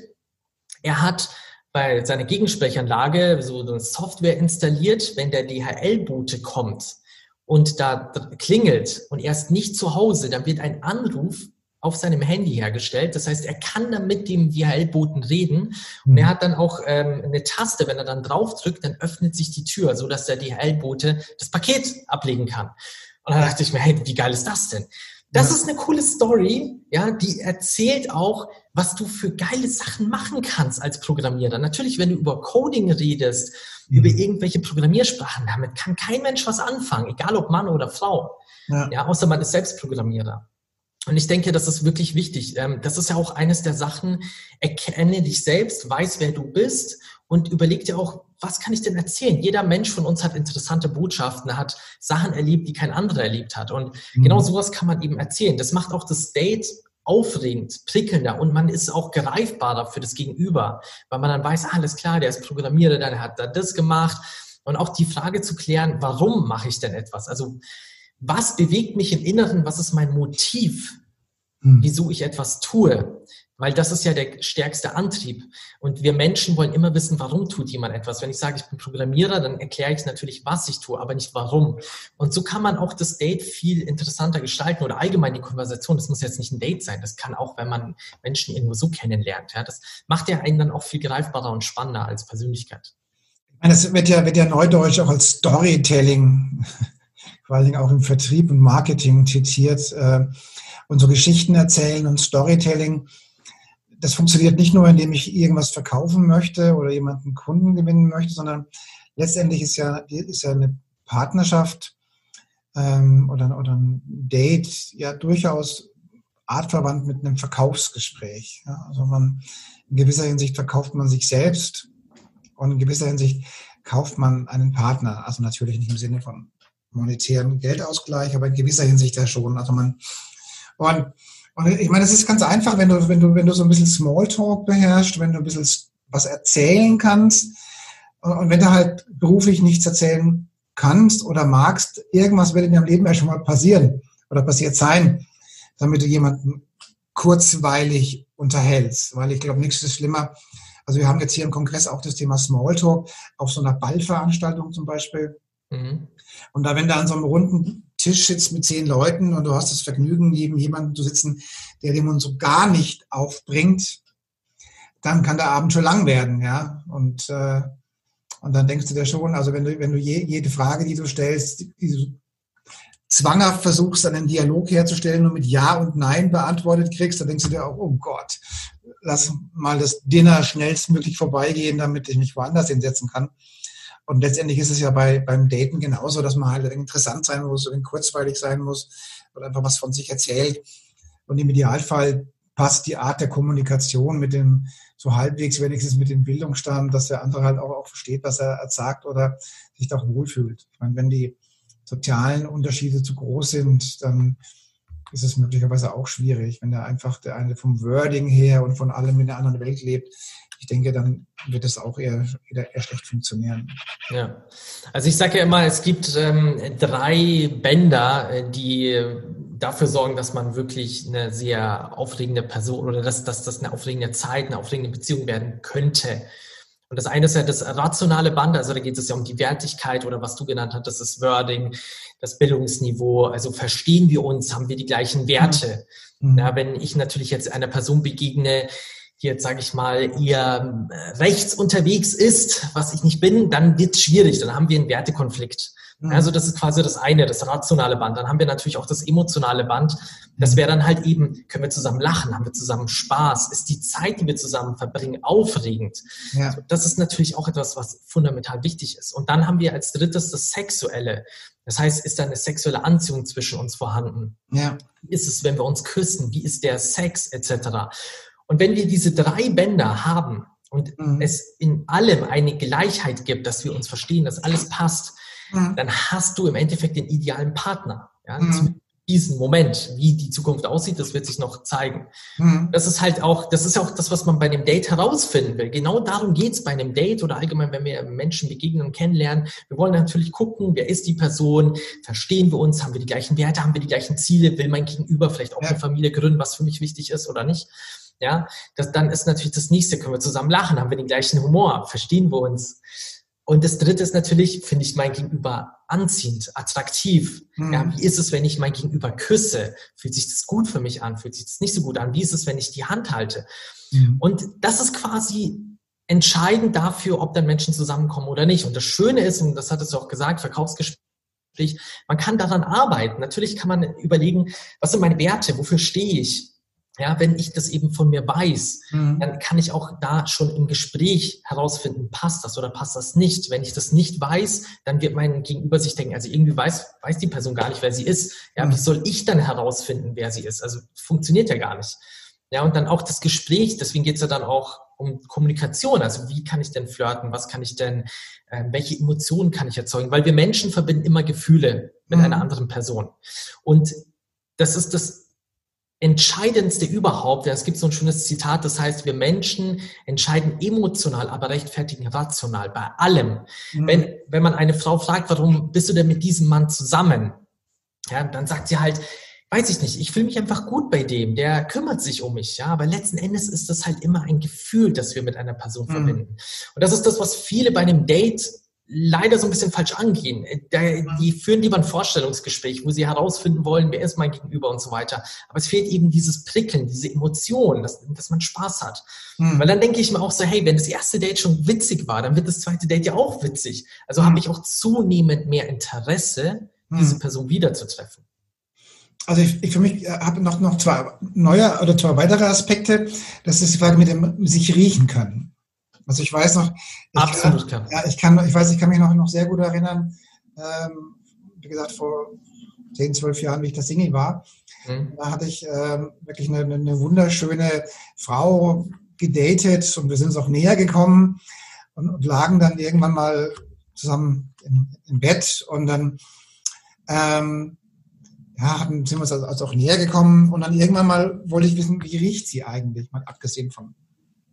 er hat bei seiner Gegensprechanlage so eine Software installiert, wenn der DHL-Bote kommt und da klingelt und er ist nicht zu Hause, dann wird ein Anruf auf seinem Handy hergestellt. Das heißt, er kann dann mit dem DHL-Boten reden und er mhm. hat dann auch ähm, eine Taste, wenn er dann draufdrückt, dann öffnet sich die Tür, so dass der DHL-Bote das Paket ablegen kann. Und dann dachte ich mir, hey, wie geil ist das denn? Das ja. ist eine coole Story, ja, die erzählt auch, was du für geile Sachen machen kannst als Programmierer. Natürlich, wenn du über Coding redest, mhm. über irgendwelche Programmiersprachen, damit kann kein Mensch was anfangen, egal ob Mann oder Frau. Ja. ja außer man ist selbst Programmierer. Und ich denke, das ist wirklich wichtig. Ähm, das ist ja auch eines der Sachen, erkenne dich selbst, weiß, wer du bist und überleg dir auch, was kann ich denn erzählen? Jeder Mensch von uns hat interessante Botschaften, hat Sachen erlebt, die kein anderer erlebt hat. Und mhm. genau sowas kann man eben erzählen. Das macht auch das Date aufregend, prickelnder und man ist auch greifbarer für das Gegenüber, weil man dann weiß, ah, alles klar, der ist Programmierer, der hat da das gemacht. Und auch die Frage zu klären, warum mache ich denn etwas? Also was bewegt mich im Inneren, was ist mein Motiv, hm. wieso ich etwas tue. Weil das ist ja der stärkste Antrieb. Und wir Menschen wollen immer wissen, warum tut jemand etwas. Wenn ich sage, ich bin Programmierer, dann erkläre ich natürlich, was ich tue, aber nicht warum. Und so kann man auch das Date viel interessanter gestalten oder allgemein die Konversation. Das muss jetzt nicht ein Date sein. Das kann auch, wenn man Menschen irgendwo so kennenlernt. Ja, das macht ja einen dann auch viel greifbarer und spannender als Persönlichkeit. Das wird ja, wird ja neudeutsch auch als Storytelling <laughs> vor allen Dingen auch im Vertrieb und Marketing zitiert. Äh, und so Geschichten erzählen und Storytelling, das funktioniert nicht nur, indem ich irgendwas verkaufen möchte oder jemanden Kunden gewinnen möchte, sondern letztendlich ist ja, ist ja eine Partnerschaft ähm, oder, oder ein Date ja durchaus artverwandt mit einem Verkaufsgespräch. Ja, also man, in gewisser Hinsicht verkauft man sich selbst und in gewisser Hinsicht kauft man einen Partner. Also natürlich nicht im Sinne von monetären Geldausgleich, aber in gewisser Hinsicht ja schon. Also man und, und ich meine, es ist ganz einfach, wenn du, wenn du, wenn du so ein bisschen Smalltalk beherrschst, wenn du ein bisschen was erzählen kannst und wenn du halt beruflich nichts erzählen kannst oder magst, irgendwas wird in deinem Leben ja schon mal passieren oder passiert sein, damit du jemanden kurzweilig unterhältst. Weil ich glaube, nichts ist schlimmer. Also wir haben jetzt hier im Kongress auch das Thema Smalltalk auf so einer Ballveranstaltung zum Beispiel. Mhm. Und da, wenn da an so einem runden Tisch sitzt mit zehn Leuten und du hast das Vergnügen, neben jemandem zu sitzen, der den Mund so gar nicht aufbringt, dann kann der Abend schon lang werden, ja. Und, äh, und dann denkst du dir schon, also wenn du, wenn du je, jede Frage, die du stellst, die, die du zwanghaft versuchst, einen Dialog herzustellen und mit Ja und Nein beantwortet kriegst, dann denkst du dir auch, oh Gott, lass mal das Dinner schnellstmöglich vorbeigehen, damit ich mich woanders hinsetzen kann. Und letztendlich ist es ja bei, beim Daten genauso, dass man halt interessant sein muss kurzweilig sein muss oder einfach was von sich erzählt. Und im Idealfall passt die Art der Kommunikation mit dem, so halbwegs wenigstens mit dem Bildungsstand, dass der andere halt auch, auch versteht, was er sagt oder sich doch wohlfühlt. Ich meine, wenn die sozialen Unterschiede zu groß sind, dann ist es möglicherweise auch schwierig, wenn der einfach der eine vom Wording her und von allem in einer anderen Welt lebt, ich denke, dann wird es auch eher, eher, schlecht funktionieren. Ja, also ich sage ja immer, es gibt ähm, drei Bänder, äh, die dafür sorgen, dass man wirklich eine sehr aufregende Person oder dass das eine aufregende Zeit, eine aufregende Beziehung werden könnte. Und das eine ist ja das rationale Band, also da geht es ja um die Wertigkeit oder was du genannt hast, das ist Wording, das Bildungsniveau, also verstehen wir uns, haben wir die gleichen Werte. Mhm. Ja, wenn ich natürlich jetzt einer Person begegne, jetzt, sage ich mal, eher äh, rechts unterwegs ist, was ich nicht bin, dann wird es schwierig, dann haben wir einen Wertekonflikt. Also das ist quasi das eine, das rationale Band. Dann haben wir natürlich auch das emotionale Band. Das mhm. wäre dann halt eben, können wir zusammen lachen, haben wir zusammen Spaß, ist die Zeit, die wir zusammen verbringen, aufregend. Ja. Das ist natürlich auch etwas, was fundamental wichtig ist. Und dann haben wir als drittes das Sexuelle. Das heißt, ist da eine sexuelle Anziehung zwischen uns vorhanden? Ja. Wie ist es, wenn wir uns küssen? Wie ist der Sex etc.? Und wenn wir diese drei Bänder haben und mhm. es in allem eine Gleichheit gibt, dass wir uns verstehen, dass alles passt, mhm. dann hast du im Endeffekt den idealen Partner. Ja, mhm. diesen Moment, wie die Zukunft aussieht, das wird sich noch zeigen. Mhm. Das ist halt auch, das ist auch das, was man bei einem Date herausfinden will. Genau darum geht's bei einem Date oder allgemein, wenn wir Menschen begegnen und kennenlernen. Wir wollen natürlich gucken, wer ist die Person, verstehen wir uns, haben wir die gleichen Werte, haben wir die gleichen Ziele, will mein Gegenüber vielleicht auch ja. eine Familie gründen, was für mich wichtig ist oder nicht. Ja, das, dann ist natürlich das nächste, können wir zusammen lachen, haben wir den gleichen Humor, verstehen wir uns. Und das dritte ist natürlich, finde ich mein Gegenüber anziehend, attraktiv. Mhm. Ja, wie ist es, wenn ich mein Gegenüber küsse? Fühlt sich das gut für mich an? Fühlt sich das nicht so gut an? Wie ist es, wenn ich die Hand halte? Mhm. Und das ist quasi entscheidend dafür, ob dann Menschen zusammenkommen oder nicht. Und das Schöne ist, und das hattest du auch gesagt, Verkaufsgespräch, man kann daran arbeiten. Natürlich kann man überlegen, was sind meine Werte? Wofür stehe ich? Ja, wenn ich das eben von mir weiß, mhm. dann kann ich auch da schon im Gespräch herausfinden, passt das oder passt das nicht. Wenn ich das nicht weiß, dann wird mein Gegenüber sich denken, also irgendwie weiß, weiß die Person gar nicht, wer sie ist. Ja, mhm. wie soll ich dann herausfinden, wer sie ist? Also funktioniert ja gar nicht. Ja, und dann auch das Gespräch, deswegen geht's ja dann auch um Kommunikation. Also wie kann ich denn flirten? Was kann ich denn, äh, welche Emotionen kann ich erzeugen? Weil wir Menschen verbinden immer Gefühle mit mhm. einer anderen Person. Und das ist das Entscheidendste überhaupt, ja, es gibt so ein schönes Zitat, das heißt, wir Menschen entscheiden emotional, aber rechtfertigen rational bei allem. Mhm. Wenn, wenn man eine Frau fragt, warum bist du denn mit diesem Mann zusammen? Ja, dann sagt sie halt, weiß ich nicht, ich fühle mich einfach gut bei dem, der kümmert sich um mich, ja, aber letzten Endes ist das halt immer ein Gefühl, das wir mit einer Person mhm. verbinden. Und das ist das, was viele bei einem Date leider so ein bisschen falsch angehen. Äh, die führen lieber ein Vorstellungsgespräch, wo sie herausfinden wollen, wer ist mein Gegenüber und so weiter. Aber es fehlt eben dieses Prickeln, diese Emotion, dass, dass man Spaß hat. Mhm. Weil dann denke ich mir auch so, hey, wenn das erste Date schon witzig war, dann wird das zweite Date ja auch witzig. Also mhm. habe ich auch zunehmend mehr Interesse, mhm. diese Person wiederzutreffen. Also ich, ich für mich äh, habe noch, noch zwei neue oder zwei weitere Aspekte. Das ist die Frage mit dem sich riechen können. Also ich weiß noch, ich Absolut, kann, ja, ich kann, ich weiß, ich kann mich noch, noch sehr gut erinnern, ähm, wie gesagt, vor 10, 12 Jahren, wie ich das Single war, mhm. da hatte ich ähm, wirklich eine, eine wunderschöne Frau gedatet und wir sind uns auch näher gekommen und, und lagen dann irgendwann mal zusammen im, im Bett und dann ähm, ja, sind wir uns also, also auch näher gekommen und dann irgendwann mal wollte ich wissen, wie riecht sie eigentlich, mal abgesehen von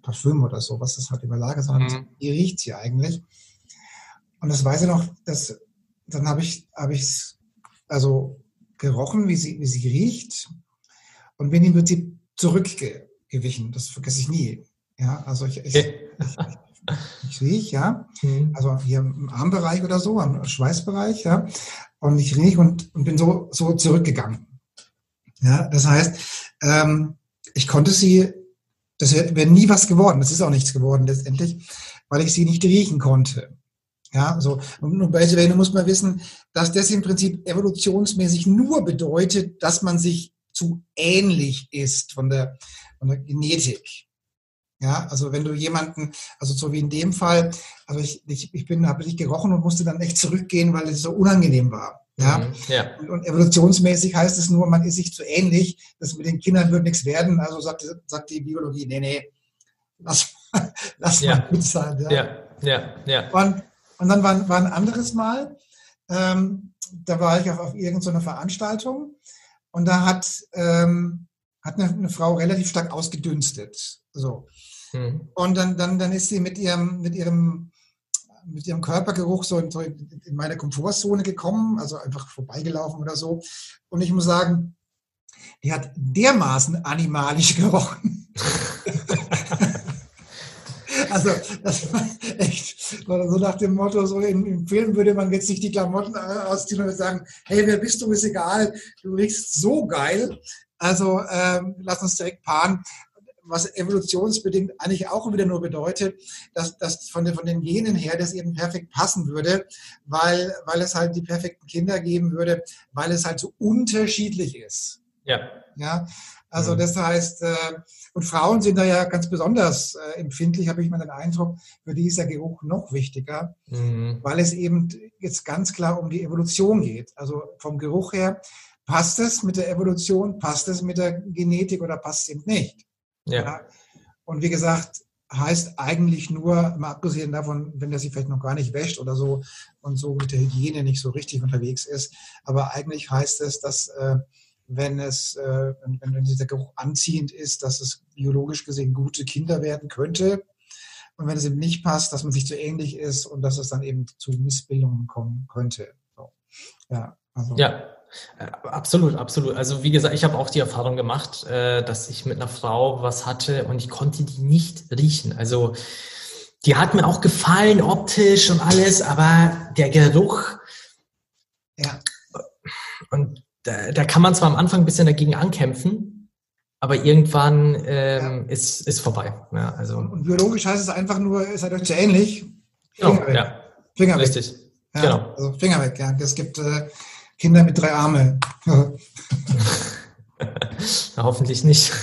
Parfüm oder so, was das halt überlagert, sondern mhm. wie riecht sie eigentlich? Und das weiß ich noch, dass, dann habe ich, habe ich also gerochen, wie sie, wie sie riecht und bin im Prinzip zurückgewichen. Das vergesse ich nie. Ja, also ich, ich, <laughs> ich, ich rieche, ja, mhm. also hier im Armbereich oder so, am Schweißbereich, ja, und ich rieche und, und bin so, so zurückgegangen. Ja, das heißt, ähm, ich konnte sie das wäre wär nie was geworden. Das ist auch nichts geworden letztendlich, weil ich sie nicht riechen konnte. Ja, so. Und bei Sirene muss man wissen, dass das im Prinzip evolutionsmäßig nur bedeutet, dass man sich zu ähnlich ist von der, von der Genetik. Ja, also wenn du jemanden, also so wie in dem Fall, also ich, ich, ich bin, habe nicht gerochen und musste dann echt zurückgehen, weil es so unangenehm war. Ja? Mhm, ja. Und, evolutionsmäßig heißt es nur, man ist sich zu ähnlich, das mit den Kindern wird nichts werden. Also sagt, sagt die Biologie, nee, nee, lass, <laughs> lass ja. mal gut sein. Ja, ja, ja. ja. Und, und dann war, war ein anderes Mal, ähm, da war ich auf, auf irgendeiner Veranstaltung und da hat, ähm, hat eine, eine Frau relativ stark ausgedünstet. So. Mhm. Und dann, dann, dann ist sie mit ihrem, mit ihrem mit ihrem Körpergeruch so in, in meine Komfortzone gekommen, also einfach vorbeigelaufen oder so. Und ich muss sagen, die hat dermaßen animalisch gerochen. <laughs> also das war echt so nach dem Motto, so im, im, Film würde man jetzt nicht die Klamotten ausziehen und sagen, hey, wer bist du, ist egal, du riechst so geil. Also ähm, lass uns direkt paaren was evolutionsbedingt eigentlich auch wieder nur bedeutet, dass, dass von, den, von den Genen her das eben perfekt passen würde, weil, weil es halt die perfekten Kinder geben würde, weil es halt so unterschiedlich ist. Ja. Ja, also mhm. das heißt, äh, und Frauen sind da ja ganz besonders äh, empfindlich, habe ich mal den Eindruck, für die ist der Geruch noch wichtiger, mhm. weil es eben jetzt ganz klar um die Evolution geht. Also vom Geruch her, passt es mit der Evolution, passt es mit der Genetik oder passt es eben nicht? Ja. ja. Und wie gesagt, heißt eigentlich nur, mal abgesehen davon, wenn er sich vielleicht noch gar nicht wäscht oder so und so mit der Hygiene nicht so richtig unterwegs ist, aber eigentlich heißt es, dass äh, wenn es, äh, wenn, wenn dieser Geruch anziehend ist, dass es biologisch gesehen gute Kinder werden könnte. Und wenn es eben nicht passt, dass man sich zu ähnlich ist und dass es dann eben zu Missbildungen kommen könnte. So. Ja, also. Ja, absolut, absolut. Also wie gesagt, ich habe auch die Erfahrung gemacht, äh, dass ich mit einer Frau was hatte und ich konnte die nicht riechen. Also die hat mir auch gefallen optisch und alles, aber der Geruch, ja. Und da, da kann man zwar am Anfang ein bisschen dagegen ankämpfen, aber irgendwann ähm, ja. ist, ist vorbei. Ja, also. Und biologisch heißt es einfach nur, ist halt euch zu ähnlich. Finger genau, weg. ja. Finger Richtig. weg. Ja, genau. Also Finger weg, ja. Es gibt äh, Kinder mit drei Arme. <laughs> Hoffentlich nicht. <laughs>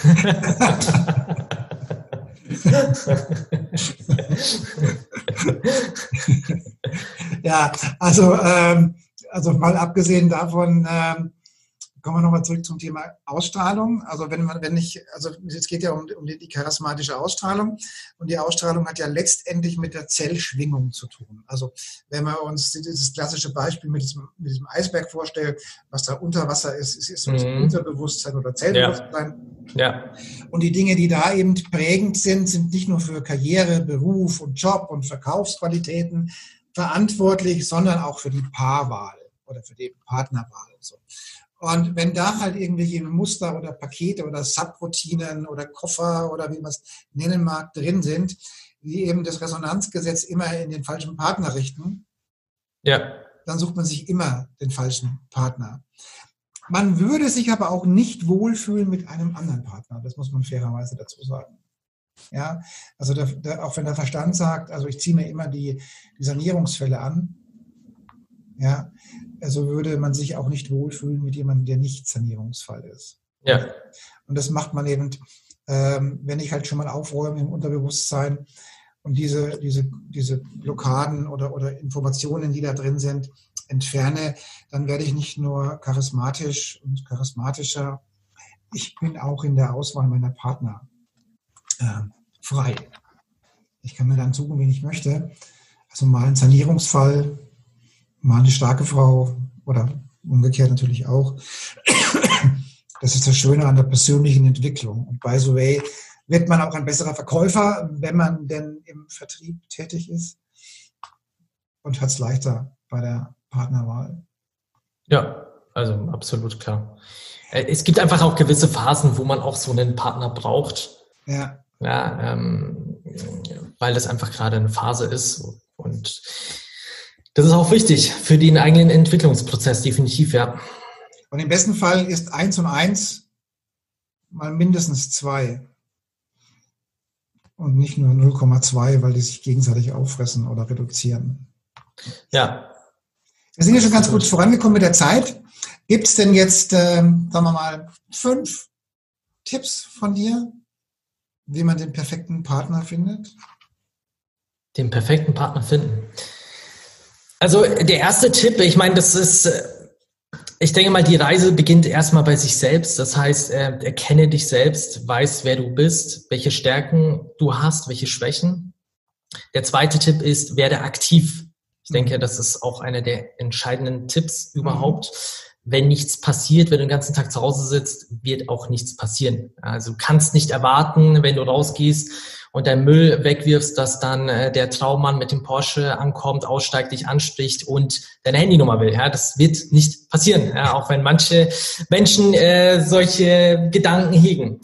ja, also, ähm, also mal abgesehen davon, ähm, kommen wir nochmal zurück zum Thema Ausstrahlung. Also wenn man, wenn ich, also es geht ja um, um die, die, charismatische Ausstrahlung und die Ausstrahlung hat ja letztendlich mit der Zellschwingung zu tun. Also wenn wir uns dieses klassische Beispiel mit diesem, mit diesem Eisberg vorstellen, was da unter Wasser ist, ist, ist mhm. Unterbewusstsein oder Zellbewusstsein. Ja. ja. Und die Dinge, die da eben prägend sind, sind nicht nur für Karriere, Beruf und Job und Verkaufsqualitäten verantwortlich, sondern auch für die Paarwahl oder für die Partnerwahl. Und so. Und wenn da halt irgendwelche Muster oder Pakete oder Subroutinen oder Koffer oder wie man es nennen mag, drin sind, die eben das Resonanzgesetz immer in den falschen Partner richten, ja. dann sucht man sich immer den falschen Partner. Man würde sich aber auch nicht wohlfühlen mit einem anderen Partner. Das muss man fairerweise dazu sagen. Ja, also der, der, auch wenn der Verstand sagt, also ich ziehe mir immer die, die Sanierungsfälle an, ja, also würde man sich auch nicht wohlfühlen mit jemandem, der nicht Sanierungsfall ist. Ja. Und das macht man eben, ähm, wenn ich halt schon mal aufräume im Unterbewusstsein und diese, diese, diese Blockaden oder, oder Informationen, die da drin sind, entferne, dann werde ich nicht nur charismatisch und charismatischer, ich bin auch in der Auswahl meiner Partner äh, frei. Ich kann mir dann suchen, wen ich möchte. Also mal ein Sanierungsfall, mal eine starke Frau oder umgekehrt natürlich auch. Das ist das Schöne an der persönlichen Entwicklung. Und by the way, wird man auch ein besserer Verkäufer, wenn man denn im Vertrieb tätig ist und hat es leichter bei der Partnerwahl. Ja, also absolut klar. Äh, es gibt einfach auch gewisse Phasen, wo man auch so einen Partner braucht. Ja. Ja, ähm, weil das einfach gerade eine Phase ist. Und das ist auch wichtig für den eigenen Entwicklungsprozess, definitiv, ja. Und im besten Fall ist eins und eins mal mindestens zwei. Und nicht nur 0,2, weil die sich gegenseitig auffressen oder reduzieren. Ja. Wir sind ja schon ganz gut vorangekommen mit der Zeit. Gibt es denn jetzt, ähm, sagen wir mal, fünf Tipps von dir, wie man den perfekten Partner findet? Den perfekten Partner finden. Also der erste Tipp, ich meine, das ist, äh, ich denke mal, die Reise beginnt erstmal bei sich selbst. Das heißt, äh, erkenne dich selbst, weiß, wer du bist, welche Stärken du hast, welche Schwächen. Der zweite Tipp ist, werde aktiv. Ich denke, mhm. das ist auch einer der entscheidenden Tipps überhaupt. Mhm wenn nichts passiert, wenn du den ganzen Tag zu Hause sitzt, wird auch nichts passieren. Also du kannst nicht erwarten, wenn du rausgehst und deinen Müll wegwirfst, dass dann äh, der Traummann mit dem Porsche ankommt, aussteigt, dich anspricht und deine Handynummer will. Ja, das wird nicht passieren, ja, auch wenn manche Menschen äh, solche Gedanken hegen.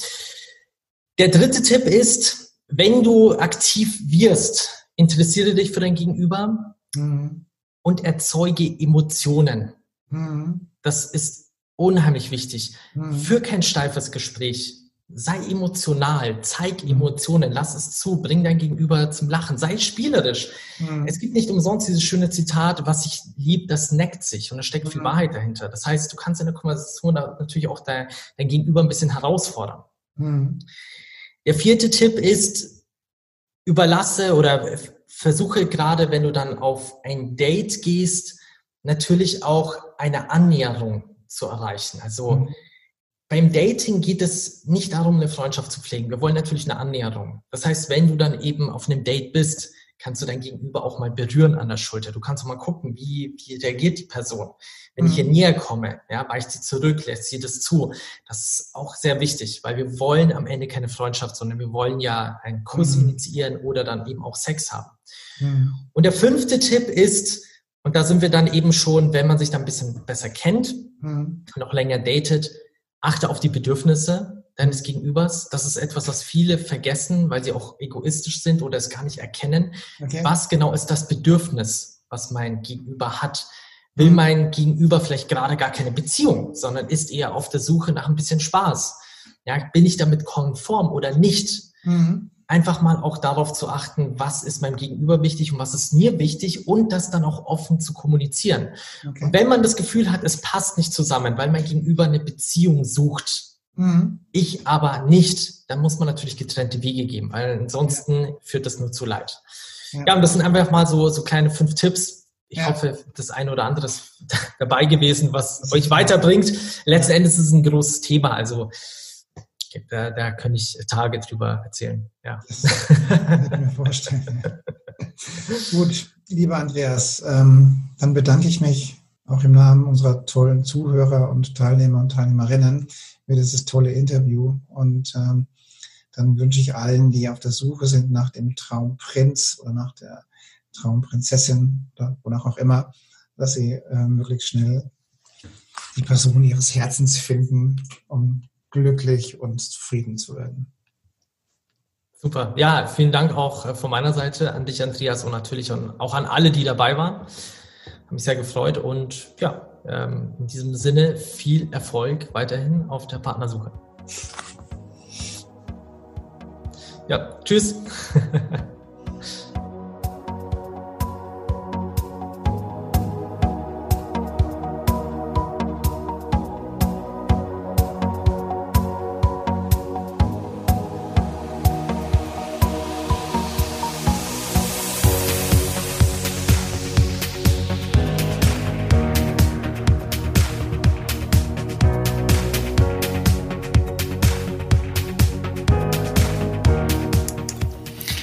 Der dritte Tipp ist, wenn du aktiv wirst, interessiere dich für dein Gegenüber mhm. und erzeuge Emotionen. Mhm. Das ist unheimlich wichtig. Mhm. Für kein steifes Gespräch. Sei emotional, zeig. Emotionen, lass es zu, bring dein Gegenüber zum Lachen, sei spielerisch. Mhm. Es gibt nicht umsonst dieses schöne Zitat, was sich liebt, das neckt sich und da steckt viel mhm. Wahrheit dahinter. Das heißt, du kannst in der Konversation natürlich auch dein, dein Gegenüber ein bisschen herausfordern. Mhm. Der vierte Tipp ist, überlasse oder versuche gerade, wenn du dann auf ein Date gehst, natürlich auch eine Annäherung zu erreichen. Also mhm. Beim Dating geht es nicht darum, eine Freundschaft zu pflegen. Wir wollen natürlich eine Annäherung. Das heißt, wenn du dann eben auf einem Date bist, kannst du dein Gegenüber auch mal berühren an der Schulter. Du kannst auch mal gucken, wie, wie reagiert die Person. Wenn mhm. ich ihr näher komme, ja, weicht sie zurück, lässt sie das zu. Das ist auch sehr wichtig, weil wir wollen am Ende keine Freundschaft, sondern wir wollen ja einen Kuss mhm. initiieren oder dann eben auch Sex haben. Mhm. Und der fünfte Tipp ist, und da sind wir dann eben schon, wenn man sich da ein bisschen besser kennt, mhm. noch länger datet, achte auf die Bedürfnisse deines Gegenübers. Das ist etwas, was viele vergessen, weil sie auch egoistisch sind oder es gar nicht erkennen. Okay. Was genau ist das Bedürfnis, was mein Gegenüber hat? Will mhm. mein Gegenüber vielleicht gerade gar keine Beziehung, sondern ist eher auf der Suche nach ein bisschen Spaß? Ja, bin ich damit konform oder nicht? Mhm einfach mal auch darauf zu achten, was ist meinem Gegenüber wichtig und was ist mir wichtig und das dann auch offen zu kommunizieren. Okay. Und wenn man das Gefühl hat, es passt nicht zusammen, weil mein Gegenüber eine Beziehung sucht, Mhm. Ich aber nicht. Dann muss man natürlich getrennte Wege geben, weil ansonsten ja. führt das nur zu Leid. Ja. ja, und das sind einfach mal so, so kleine fünf Tipps. Ich ja. hoffe, das eine oder andere ist <laughs> dabei gewesen, was euch weiterbringt. Letzten Endes ist es ein großes Thema. Also da, da kann ich Tage drüber erzählen. Ja. Das kann ich mir vorstellen. Gut, lieber Andreas, ähm, dann bedanke ich mich auch im Namen unserer tollen Zuhörer und Teilnehmer und Teilnehmerinnen für dieses tolle Interview. Und ähm, dann wünsche ich allen, die auf der Suche sind nach dem Traumprinz oder nach der Traumprinzessin oder wonach auch immer, dass sie äh, möglichst schnell die Person ihres Herzens finden, um glücklich und zufrieden zu werden. Super. Ja, vielen Dank auch äh, von meiner Seite an dich, Andreas, und natürlich auch an alle, die dabei waren. Habe mich sehr gefreut und ja, ähm, in diesem Sinne viel Erfolg weiterhin auf der Partnersuche. Ja, tschüss. <laughs>